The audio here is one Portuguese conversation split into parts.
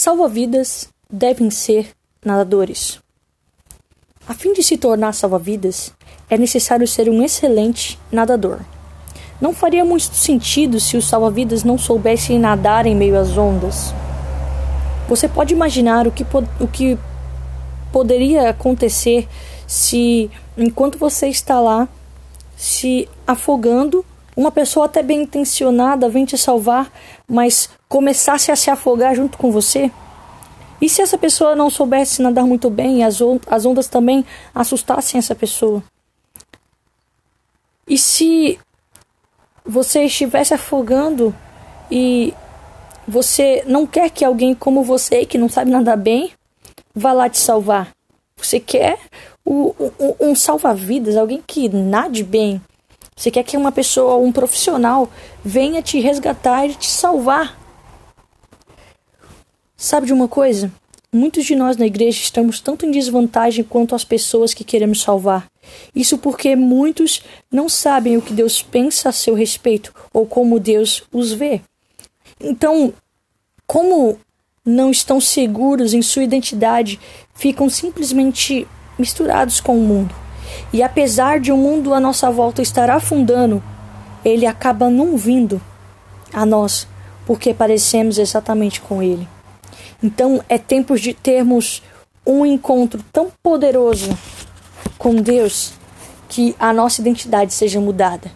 Salva-vidas devem ser nadadores. A fim de se tornar salva-vidas, é necessário ser um excelente nadador. Não faria muito sentido se os salva-vidas não soubessem nadar em meio às ondas. Você pode imaginar o que, o que poderia acontecer se, enquanto você está lá se afogando, uma pessoa até bem intencionada vem te salvar, mas começasse a se afogar junto com você? E se essa pessoa não soubesse nadar muito bem e as, as ondas também assustassem essa pessoa? E se você estivesse afogando e você não quer que alguém como você, que não sabe nadar bem, vá lá te salvar? Você quer um, um salva-vidas, alguém que nade bem. Você quer que uma pessoa, um profissional, venha te resgatar e te salvar. Sabe de uma coisa? Muitos de nós na igreja estamos tanto em desvantagem quanto as pessoas que queremos salvar. Isso porque muitos não sabem o que Deus pensa a seu respeito ou como Deus os vê. Então, como não estão seguros em sua identidade, ficam simplesmente misturados com o mundo. E apesar de o mundo à nossa volta estar afundando, ele acaba não vindo a nós, porque parecemos exatamente com ele. Então é tempo de termos um encontro tão poderoso com Deus que a nossa identidade seja mudada.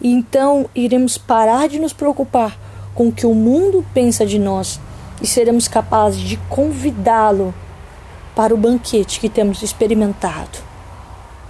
E então iremos parar de nos preocupar com o que o mundo pensa de nós e seremos capazes de convidá-lo para o banquete que temos experimentado.